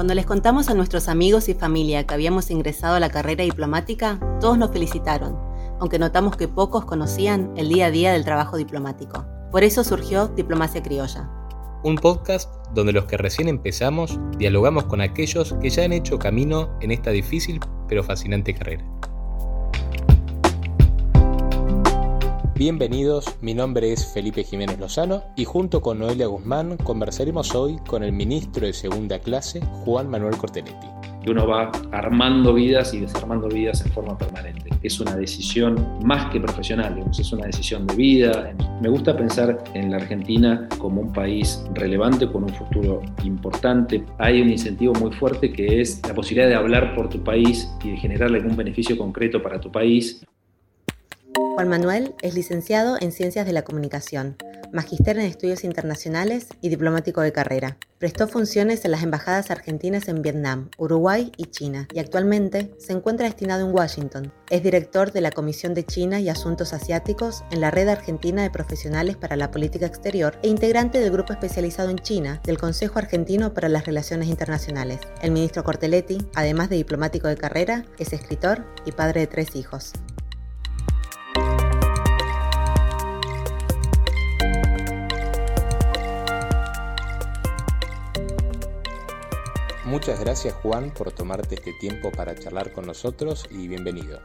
Cuando les contamos a nuestros amigos y familia que habíamos ingresado a la carrera diplomática, todos nos felicitaron, aunque notamos que pocos conocían el día a día del trabajo diplomático. Por eso surgió Diplomacia Criolla. Un podcast donde los que recién empezamos dialogamos con aquellos que ya han hecho camino en esta difícil pero fascinante carrera. Bienvenidos, mi nombre es Felipe Jiménez Lozano y junto con Noelia Guzmán conversaremos hoy con el ministro de Segunda Clase, Juan Manuel Corteletti. Uno va armando vidas y desarmando vidas en forma permanente. Es una decisión más que profesional, es una decisión de vida. Me gusta pensar en la Argentina como un país relevante con un futuro importante. Hay un incentivo muy fuerte que es la posibilidad de hablar por tu país y de generarle algún beneficio concreto para tu país. Juan Manuel es licenciado en Ciencias de la Comunicación, magíster en Estudios Internacionales y diplomático de carrera. Prestó funciones en las embajadas argentinas en Vietnam, Uruguay y China y actualmente se encuentra destinado en Washington. Es director de la Comisión de China y Asuntos Asiáticos en la Red Argentina de Profesionales para la Política Exterior e integrante del grupo especializado en China del Consejo Argentino para las Relaciones Internacionales. El ministro Cortelletti, además de diplomático de carrera, es escritor y padre de tres hijos. Muchas gracias Juan por tomarte este tiempo para charlar con nosotros y bienvenido.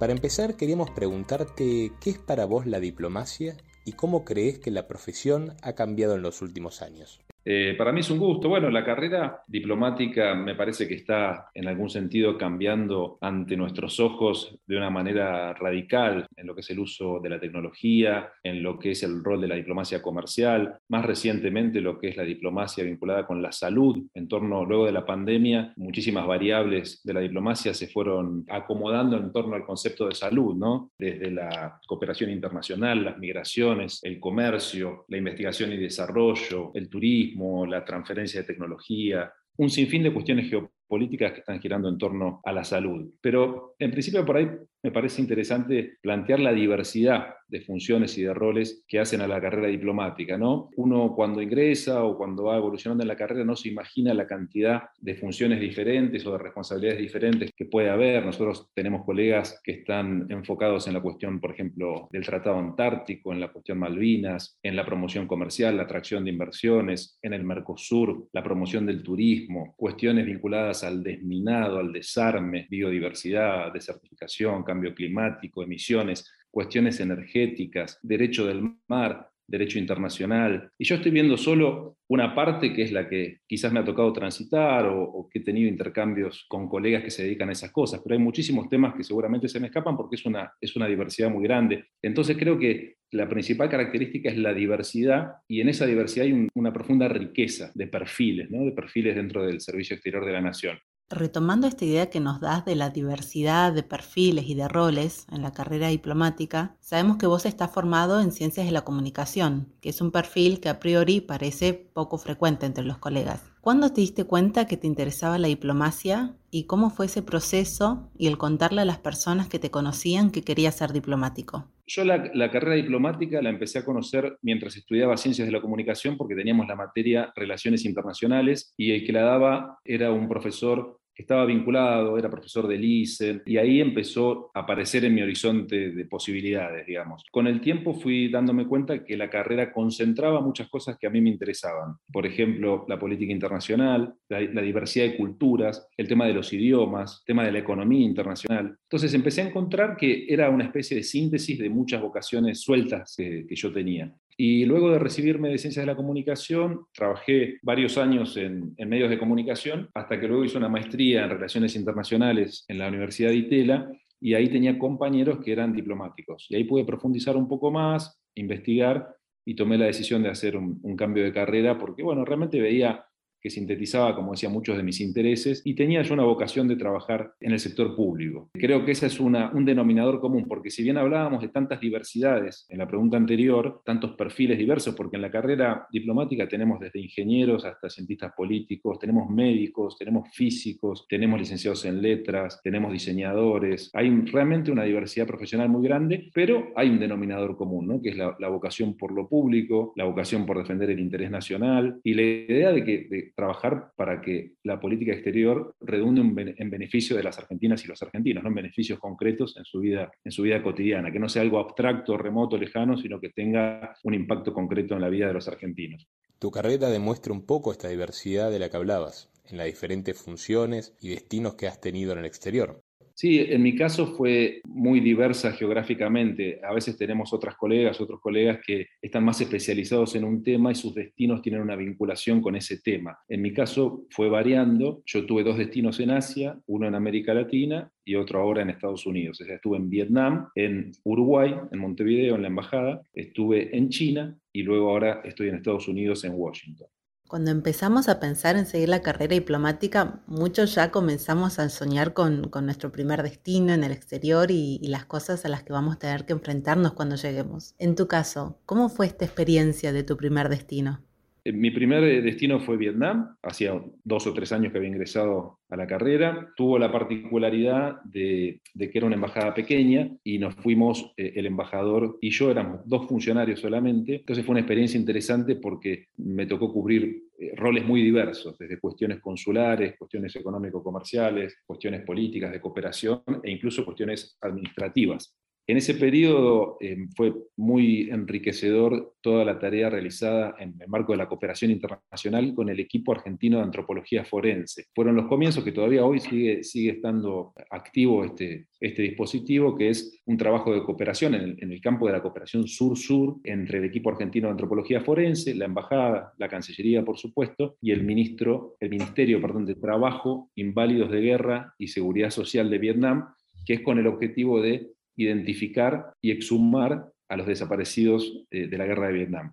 Para empezar queríamos preguntarte qué es para vos la diplomacia y cómo crees que la profesión ha cambiado en los últimos años. Eh, para mí es un gusto. Bueno, la carrera diplomática me parece que está en algún sentido cambiando ante nuestros ojos de una manera radical en lo que es el uso de la tecnología, en lo que es el rol de la diplomacia comercial, más recientemente lo que es la diplomacia vinculada con la salud. En torno, luego de la pandemia, muchísimas variables de la diplomacia se fueron acomodando en torno al concepto de salud, ¿no? Desde la cooperación internacional, las migraciones, el comercio, la investigación y desarrollo, el turismo la transferencia de tecnología, un sinfín de cuestiones geopolíticas que están girando en torno a la salud. Pero en principio por ahí me parece interesante plantear la diversidad de funciones y de roles que hacen a la carrera diplomática. ¿no? Uno cuando ingresa o cuando va evolucionando en la carrera no se imagina la cantidad de funciones diferentes o de responsabilidades diferentes que puede haber. Nosotros tenemos colegas que están enfocados en la cuestión, por ejemplo, del Tratado Antártico, en la cuestión Malvinas, en la promoción comercial, la atracción de inversiones, en el Mercosur, la promoción del turismo, cuestiones vinculadas al desminado, al desarme, biodiversidad, desertificación, cambio climático, emisiones, cuestiones energéticas, derecho del mar, derecho internacional. Y yo estoy viendo solo una parte que es la que quizás me ha tocado transitar o, que he tenido intercambios con colegas que se dedican a esas cosas, pero hay muchísimos temas que seguramente se me escapan porque es una, es una diversidad muy grande. Entonces creo que la principal característica es la diversidad y en esa diversidad hay una profunda riqueza de perfiles, ¿no? de perfiles dentro del Servicio Exterior de la Nación. Retomando esta idea que nos das de la diversidad de perfiles y de roles en la carrera diplomática, sabemos que vos estás formado en ciencias de la comunicación, que es un perfil que a priori parece poco frecuente entre los colegas. ¿Cuándo te diste cuenta que te interesaba la diplomacia y cómo fue ese proceso y el contarle a las personas que te conocían que querías ser diplomático? Yo la, carrera diplomática la empecé a conocer mientras estudiaba ciencias de la comunicación porque teníamos la materia relaciones internacionales y el que la daba era un profesor estaba vinculado, era profesor de ICE, y ahí empezó a aparecer en mi horizonte de posibilidades, digamos. Con el tiempo fui dándome cuenta que la carrera concentraba muchas cosas que a mí me interesaban. Por ejemplo, la política internacional, la, la diversidad de culturas, el tema de los idiomas, el tema de la economía internacional. Entonces empecé a encontrar que era una especie de síntesis de muchas vocaciones sueltas que, que yo tenía. Y luego de recibirme de Ciencias de la Comunicación, trabajé varios años en, medios de comunicación, hasta que luego hice una maestría en Relaciones Internacionales en la Universidad de Itela, y ahí tenía compañeros que eran diplomáticos. Y ahí pude profundizar un poco más, investigar, y tomé la decisión de hacer un, un cambio de carrera, porque, bueno, realmente veía que sintetizaba, como decía, muchos de mis intereses y tenía yo una vocación de trabajar en el sector público. Creo que ese es una, un denominador común, porque si bien hablábamos de tantas diversidades en la pregunta anterior, tantos perfiles diversos, porque en la carrera diplomática tenemos desde ingenieros hasta cientistas políticos, tenemos médicos, tenemos físicos, tenemos licenciados en letras, tenemos diseñadores, hay realmente una diversidad profesional muy grande, pero hay un denominador común, ¿no? que es la, vocación por lo público, la vocación por defender el interés nacional y la idea de que trabajar para que la política exterior redunde en beneficio de las argentinas y los argentinos, ¿no? en beneficios concretos en su, vida, en su vida cotidiana, que no sea algo abstracto, remoto, lejano, sino que tenga un impacto concreto en la vida de los argentinos. Tu carrera demuestra un poco esta diversidad de la que hablabas, en las diferentes funciones y destinos que has tenido en el exterior. Sí, en mi caso fue muy diversa geográficamente. A veces tenemos otras colegas, otros colegas que están más especializados en un tema y sus destinos tienen una vinculación con ese tema. En mi caso fue variando. Yo tuve dos destinos en Asia, uno en América Latina y otro ahora en Estados Unidos. estuve en Vietnam, en Uruguay, en Montevideo, en la embajada, estuve en China y luego ahora estoy en Estados Unidos, en Washington. Cuando empezamos a pensar en seguir la carrera diplomática, muchos ya comenzamos a soñar con, nuestro primer destino en el exterior y, y, las cosas a las que vamos a tener que enfrentarnos cuando lleguemos. En tu caso, ¿cómo fue esta experiencia de tu primer destino? Eh, mi primer eh, destino fue Vietnam, hacía dos o tres años que había ingresado a la carrera. Tuvo la particularidad de, que era una embajada pequeña y nos fuimos, eh, el embajador y yo éramos dos funcionarios solamente. Entonces fue una experiencia interesante porque me tocó cubrir roles muy diversos, desde cuestiones consulares, cuestiones económico-comerciales, cuestiones políticas de cooperación e incluso cuestiones administrativas. En ese periodo eh, fue muy enriquecedor toda la tarea realizada en el marco de la cooperación internacional con el equipo argentino de antropología forense. Fueron los comienzos que todavía hoy sigue, sigue estando activo este, este dispositivo, que es un trabajo de cooperación en el, en el campo de la cooperación sur-sur entre el equipo argentino de antropología forense, la embajada, la Cancillería, por supuesto, y el, ministro, el Ministerio perdón, de Trabajo, Inválidos de Guerra y Seguridad Social de Vietnam, que es con el objetivo de identificar y exhumar a los desaparecidos eh, de la guerra de Vietnam.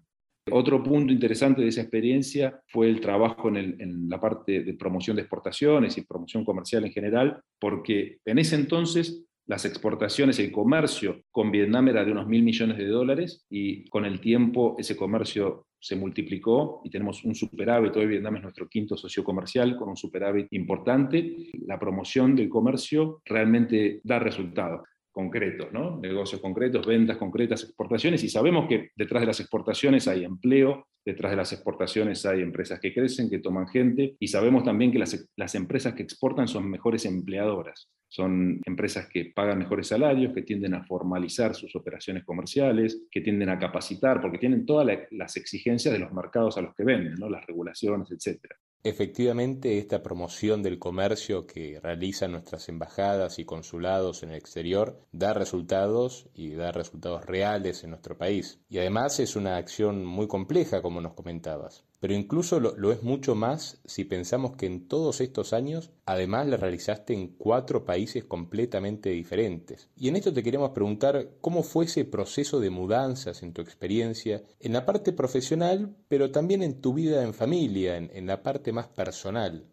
Otro punto interesante de esa experiencia fue el trabajo en, la parte de promoción de exportaciones y promoción comercial en general, porque en ese entonces las exportaciones, el comercio con Vietnam era de unos mil millones de dólares y con el tiempo ese comercio se multiplicó y tenemos un superávit. Hoy Vietnam es nuestro quinto socio comercial con un superávit importante. La promoción del comercio realmente da resultados concretos, ¿no? negocios concretos, ventas concretas, exportaciones, y sabemos que detrás de las exportaciones hay empleo, detrás de las exportaciones hay empresas que crecen, que toman gente, y sabemos también que las, empresas que exportan son mejores empleadoras, son empresas que pagan mejores salarios, que tienden a formalizar sus operaciones comerciales, que tienden a capacitar, porque tienen todas las exigencias de los mercados a los que venden, las regulaciones, etc. Efectivamente, esta promoción del comercio que realizan nuestras embajadas y consulados en el exterior da resultados y da resultados reales en nuestro país. Y además es una acción muy compleja, como nos comentabas. Pero incluso lo, es mucho más si pensamos que en todos estos años además la realizaste en cuatro países completamente diferentes. Y en esto te queremos preguntar cómo fue ese proceso de mudanzas en tu experiencia, en la parte profesional, pero también en tu vida en familia, en la parte más personal.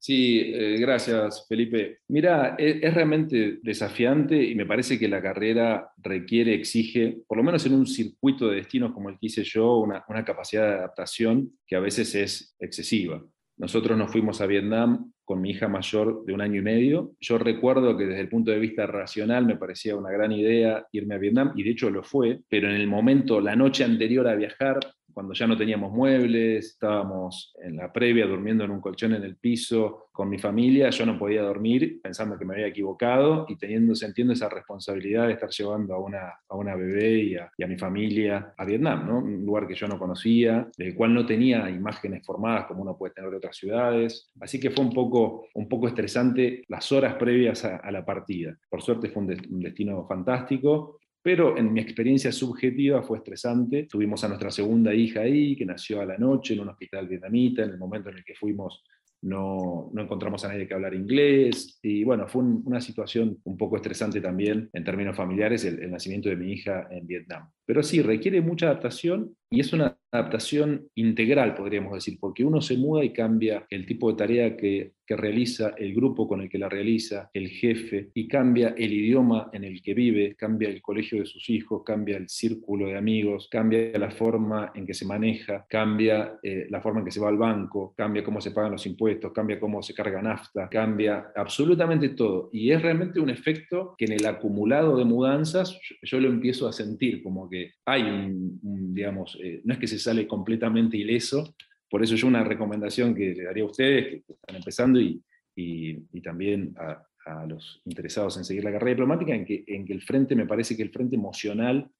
Sí, eh, gracias Felipe. Mira, e, es, realmente desafiante y me parece que la carrera requiere, exige, por lo menos en un circuito de destinos como el que hice yo, una, una capacidad de adaptación que a veces es excesiva. Nosotros nos fuimos a Vietnam con mi hija mayor de un año y medio. Yo recuerdo que desde el punto de vista racional me parecía una gran idea irme a Vietnam, y de hecho lo fue, pero en el momento, la noche anterior a viajar, cuando ya no teníamos muebles, estábamos en la previa durmiendo en un colchón en el piso con mi familia, yo no podía dormir pensando que me había equivocado y teniendo, sintiendo esa responsabilidad de estar llevando a una, a una bebé y a, mi familia a Vietnam, ¿no? un lugar que yo no conocía, del cual no tenía imágenes formadas como uno puede tener de otras ciudades. Así que fue un poco, un poco estresante las horas previas a, la partida. Por suerte fue un destino fantástico pero en mi experiencia subjetiva fue estresante. Tuvimos a nuestra segunda hija ahí, que nació a la noche en un hospital vietnamita, en el momento en el que fuimos no, no, encontramos a nadie que hablar inglés y bueno, fue una situación un poco estresante también en términos familiares el, el, nacimiento de mi hija en Vietnam. Pero sí, requiere mucha adaptación y es una adaptación integral, podríamos decir, porque uno se muda y cambia el tipo de tarea que, que, realiza, el grupo con el que la realiza, el jefe, y cambia el idioma en el que vive, cambia el colegio de sus hijos, cambia el círculo de amigos, cambia la forma en que se maneja, cambia eh, la forma en que se va al banco, cambia cómo se pagan los impuestos, cambia cómo se carga nafta, cambia absolutamente todo. Y es realmente un efecto que en el acumulado de mudanzas yo, lo empiezo a sentir, como que hay un digamos, eh, no es que se sale completamente ileso, por eso yo una recomendación que le daría a ustedes que están empezando y, y, también a, los interesados en seguir la carrera diplomática, en que, en que el frente, me parece que el frente emocional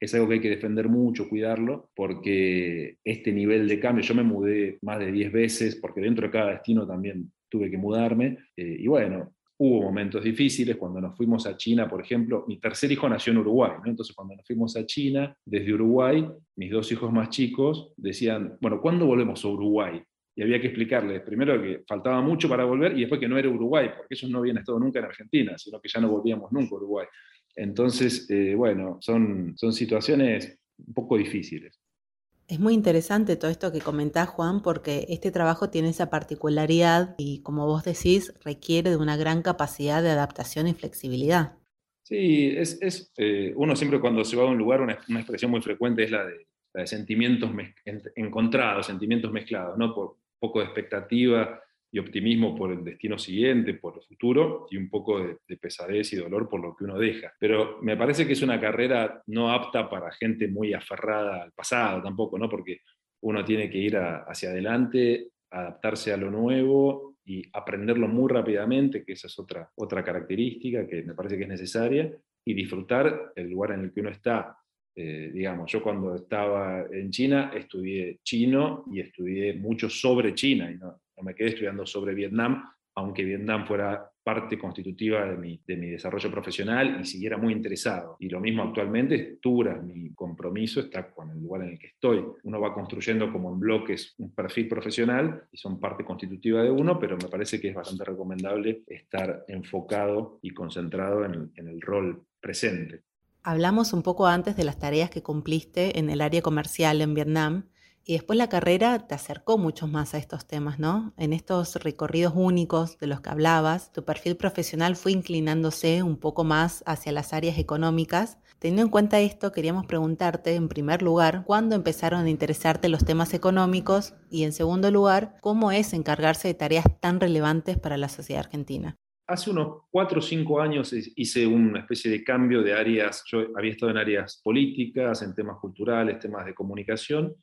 es algo que hay que defender mucho, cuidarlo, porque este nivel de cambio, yo me mudé más de 10 veces, porque dentro de cada destino también tuve que mudarme, eh, y bueno, hubo momentos difíciles, cuando nos fuimos a China, por ejemplo, mi tercer hijo nació en Uruguay, entonces cuando nos fuimos a China, desde Uruguay, mis dos hijos más chicos decían, bueno, ¿cuándo volvemos a Uruguay? Y había que explicarles, primero que faltaba mucho para volver y después que no era Uruguay, porque ellos no habían estado nunca en Argentina, sino que ya no volvíamos nunca a Uruguay. Entonces, eh, bueno, son, son situaciones un poco difíciles. Es muy interesante todo esto que comentás, Juan, porque este trabajo tiene esa particularidad y, como vos decís, requiere de una gran capacidad de adaptación y flexibilidad. Sí, es, es eh, uno siempre cuando se va a un lugar, una, expresión muy frecuente es la de, la de sentimientos encontrados, sentimientos mezclados, ¿no? Por poco de expectativa y optimismo por el destino siguiente, por el futuro, y un poco de, pesadez y dolor por lo que uno deja. Pero me parece que es una carrera no apta para gente muy aferrada al pasado tampoco, ¿no? Porque uno tiene que ir hacia adelante, adaptarse a lo nuevo y aprenderlo muy rápidamente, que esa es otra, otra característica que me parece que es necesaria, y disfrutar el lugar en el que uno está. Eh, digamos, yo cuando estaba en China estudié chino y estudié mucho sobre China, y no, no me quedé estudiando sobre Vietnam, aunque Vietnam fuera parte constitutiva de mi, de mi desarrollo profesional y siguiera muy interesado. Y lo mismo actualmente, Tura, mi compromiso está con el lugar en el que estoy. Uno va construyendo como en bloques un perfil profesional y son parte constitutiva de uno, pero me parece que es bastante recomendable estar enfocado y concentrado en, en el rol presente. Hablamos un poco antes de las tareas que cumpliste en el área comercial en Vietnam y después la carrera te acercó mucho más a estos temas, ¿no? En estos recorridos únicos de los que hablabas, tu perfil profesional fue inclinándose un poco más hacia las áreas económicas. Teniendo en cuenta esto, queríamos preguntarte, en primer lugar, ¿cuándo empezaron a interesarte los temas económicos? Y en segundo lugar, ¿cómo es encargarse de tareas tan relevantes para la sociedad argentina? Hace unos cuatro o cinco años hice una especie de cambio de áreas. Yo había estado en áreas políticas, en temas culturales, temas de comunicación,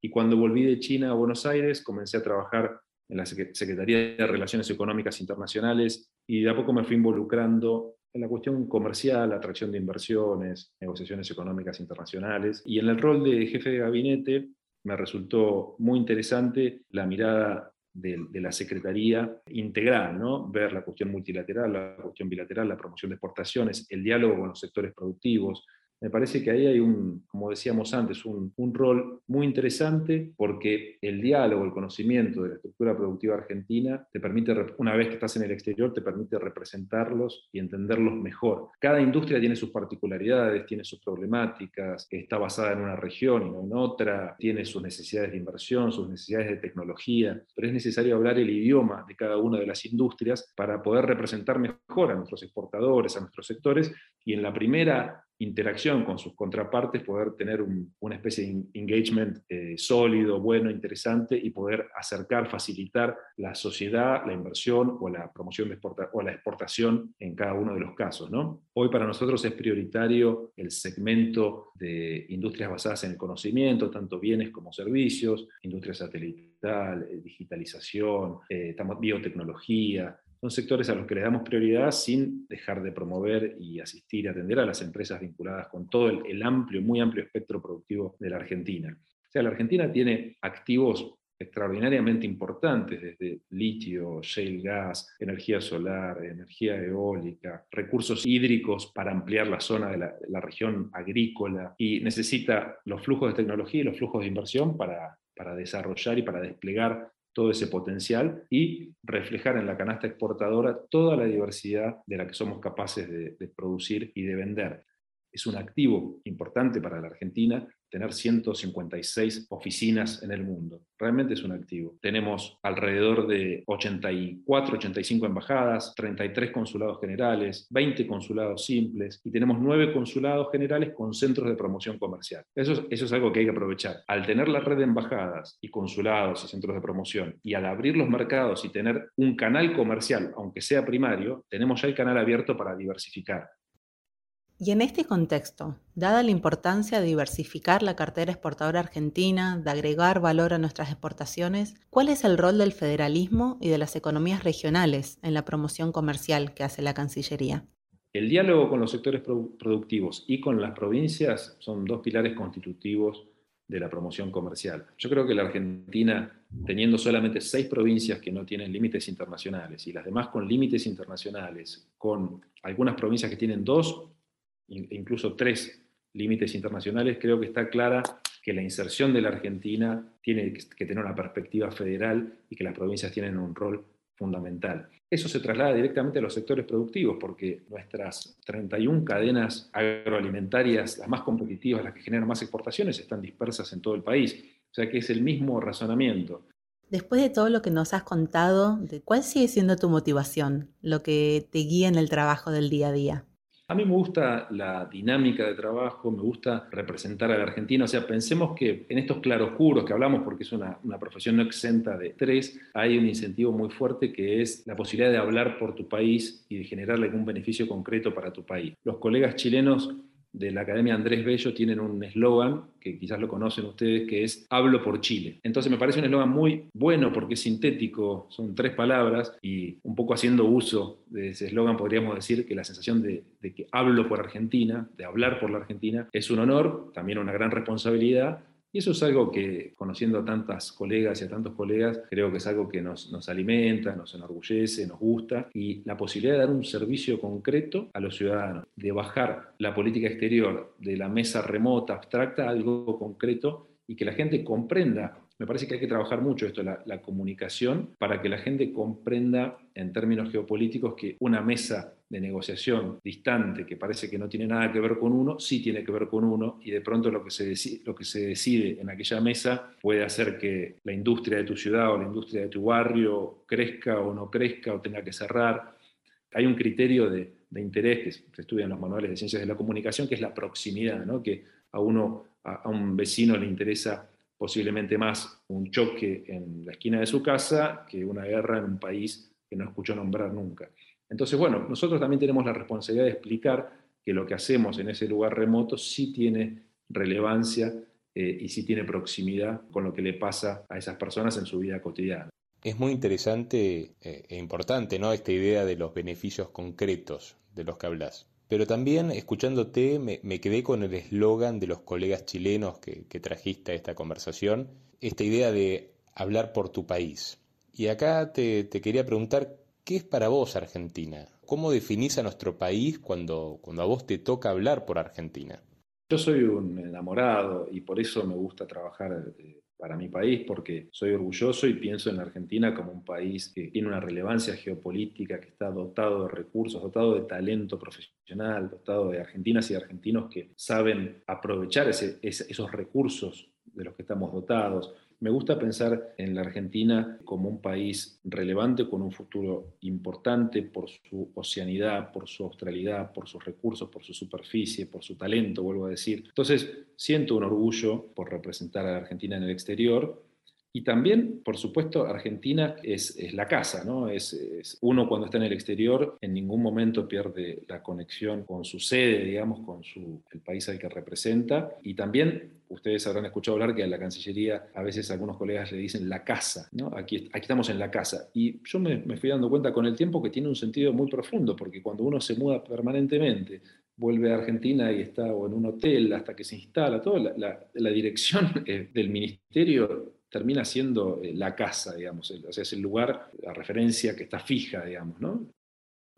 y cuando volví de China a Buenos Aires, comencé a trabajar en la Secretaría de Relaciones Económicas Internacionales y de a poco me fui involucrando en la cuestión comercial, atracción de inversiones, negociaciones económicas internacionales. Y en el rol de jefe de gabinete me resultó muy interesante la mirada de, la Secretaría integral, ¿no? ver la cuestión multilateral, la cuestión bilateral, la promoción de exportaciones, el diálogo con los sectores productivos, me parece que ahí hay un, como decíamos antes, un, rol muy interesante porque el diálogo, el conocimiento de la estructura productiva argentina te permite, una vez que estás en el exterior, te permite representarlos y entenderlos mejor. Cada industria tiene sus particularidades, tiene sus problemáticas, está basada en una región y no en otra, tiene sus necesidades de inversión, sus necesidades de tecnología, pero es necesario hablar el idioma de cada una de las industrias para poder representar mejor a nuestros exportadores, a nuestros sectores, y en la primera interacción con sus contrapartes, poder tener una especie de engagement eh, sólido, bueno, interesante y poder acercar, facilitar la sociedad, la inversión o la promoción de o la exportación en cada uno de los casos. ¿no? Hoy para nosotros es prioritario el segmento de industrias basadas en el conocimiento, tanto bienes como servicios, industria satelital, eh, digitalización, eh, biotecnología, son sectores a los que le damos prioridad sin dejar de promover y asistir y atender a las empresas vinculadas con todo el, amplio, muy amplio espectro productivo de la Argentina. O sea, la Argentina tiene activos extraordinariamente importantes, desde litio, shale gas, energía solar, energía eólica, recursos hídricos para ampliar la zona de la, la, región agrícola y necesita los flujos de tecnología y los flujos de inversión para, para desarrollar y para desplegar todo ese potencial y reflejar en la canasta exportadora toda la diversidad de la que somos capaces de, de producir y de vender. Es un activo importante para la Argentina tener 156 oficinas en el mundo. Realmente es un activo. Tenemos alrededor de 84, 85 embajadas, 33 consulados generales, 20 consulados simples y tenemos 9 consulados generales con centros de promoción comercial. Eso, eso es algo que hay que aprovechar. Al tener la red de embajadas y consulados y centros de promoción y al abrir los mercados y tener un canal comercial, aunque sea primario, tenemos ya el canal abierto para diversificar. Y en este contexto, dada la importancia de diversificar la cartera exportadora argentina, de agregar valor a nuestras exportaciones, ¿cuál es el rol del federalismo y de las economías regionales en la promoción comercial que hace la Cancillería? El diálogo con los sectores productivos y con las provincias son dos pilares constitutivos de la promoción comercial. Yo creo que la Argentina, teniendo solamente seis provincias que no tienen límites internacionales y las demás con límites internacionales, con algunas provincias que tienen dos, incluso tres límites internacionales, creo que está clara que la inserción de la Argentina tiene que tener una perspectiva federal y que las provincias tienen un rol fundamental. Eso se traslada directamente a los sectores productivos, porque nuestras 31 cadenas agroalimentarias, las más competitivas, las que generan más exportaciones, están dispersas en todo el país. O sea que es el mismo razonamiento. Después de todo lo que nos has contado, ¿cuál sigue siendo tu motivación, lo que te guía en el trabajo del día a día? A mí me gusta la dinámica de trabajo, me gusta representar a la Argentina. O sea, pensemos que en estos claroscuros que hablamos, porque es una, una, profesión no exenta de estrés, hay un incentivo muy fuerte que es la posibilidad de hablar por tu país y de generarle algún beneficio concreto para tu país. Los colegas chilenos de la Academia Andrés Bello tienen un eslogan, que quizás lo conocen ustedes, que es Hablo por Chile. Entonces me parece un eslogan muy bueno porque es sintético, son tres palabras y un poco haciendo uso de ese eslogan podríamos decir que la sensación de, de que hablo por Argentina, de hablar por la Argentina, es un honor, también una gran responsabilidad eso es algo que, conociendo a tantas colegas y a tantos colegas, creo que es algo que nos, nos, alimenta, nos enorgullece, nos gusta, y la posibilidad de dar un servicio concreto a los ciudadanos, de bajar la política exterior de la mesa remota, abstracta, a algo concreto y que la gente comprenda me parece que hay que trabajar mucho esto, la, comunicación, para que la gente comprenda en términos geopolíticos que una mesa de negociación distante, que parece que no tiene nada que ver con uno, sí tiene que ver con uno, y de pronto lo que se decide, lo que se decide en aquella mesa puede hacer que la industria de tu ciudad o la industria de tu barrio crezca o no crezca o tenga que cerrar. Hay un criterio de, de interés que se estudia en los manuales de ciencias de la comunicación, que es la proximidad, ¿no? que a uno, a un vecino le interesa posiblemente más un choque en la esquina de su casa que una guerra en un país que no escuchó nombrar nunca. Entonces, bueno, nosotros también tenemos la responsabilidad de explicar que lo que hacemos en ese lugar remoto sí tiene relevancia eh, y sí tiene proximidad con lo que le pasa a esas personas en su vida cotidiana. Es muy interesante eh, e importante, ¿no? Esta idea de los beneficios concretos de los que hablas. Pero también, escuchándote, me, quedé con el eslogan de los colegas chilenos que, trajiste a esta conversación, esta idea de hablar por tu país. Y acá te, quería preguntar, ¿qué es para vos Argentina? ¿Cómo definís a nuestro país cuando, cuando a vos te toca hablar por Argentina? Yo soy un enamorado y por eso me gusta trabajar eh, para mi país porque soy orgulloso y pienso en la Argentina como un país que tiene una relevancia geopolítica, que está dotado de recursos, dotado de talento profesional, dotado de argentinas y argentinos que saben aprovechar esos recursos de los que estamos dotados me gusta pensar en la Argentina como un país relevante con un futuro importante por su oceanidad, por su australidad, por sus recursos, por su superficie, por su talento, vuelvo a decir. Entonces, siento un orgullo por representar a la Argentina en el exterior y también, por supuesto, Argentina es, es la casa, ¿no? Es, uno cuando está en el exterior en ningún momento pierde la conexión con su sede, digamos, con su, el país al que representa. Y también, ustedes habrán escuchado hablar que a la Cancillería a veces algunos colegas le dicen la casa, ¿no? Aquí, aquí estamos en la casa. Y yo me, me fui dando cuenta con el tiempo que tiene un sentido muy profundo, porque cuando uno se muda permanentemente vuelve a Argentina y está o en un hotel hasta que se instala, toda la, la, dirección eh, del ministerio termina siendo eh, la casa, digamos, o sea, es el lugar, la referencia que está fija, digamos, ¿no?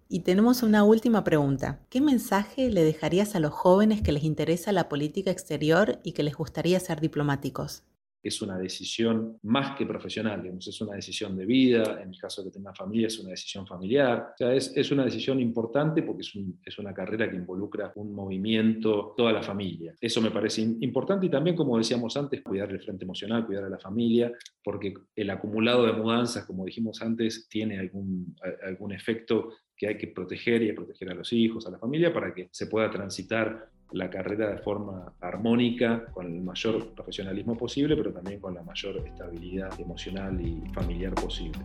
Y tenemos una última pregunta. ¿Qué mensaje le dejarías a los jóvenes que les interesa la política exterior y que les gustaría ser diplomáticos? Es una decisión más que profesional, digamos, es una decisión de vida, en el caso de que tenga familia es una decisión familiar, es, es una decisión importante porque es, es, una carrera que involucra un movimiento, toda la familia. Eso me parece importante y también, como decíamos antes, cuidar el frente emocional, cuidar a la familia, porque el acumulado de mudanzas, como dijimos antes, tiene algún, algún efecto que hay que proteger y proteger a los hijos, a la familia, para que se pueda transitar la carrera de forma armónica, con el mayor profesionalismo posible, pero también con la mayor estabilidad emocional y familiar posible.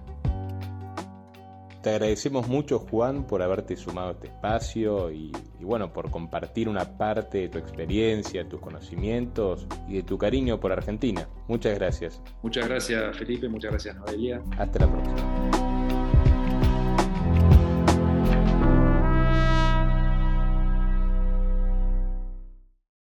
Te agradecemos mucho, Juan, por haberte sumado a este espacio y, bueno, por compartir una parte de tu experiencia, tus conocimientos y de tu cariño por Argentina. Muchas gracias. Muchas gracias, Felipe. Muchas gracias, Noelia. Hasta la próxima.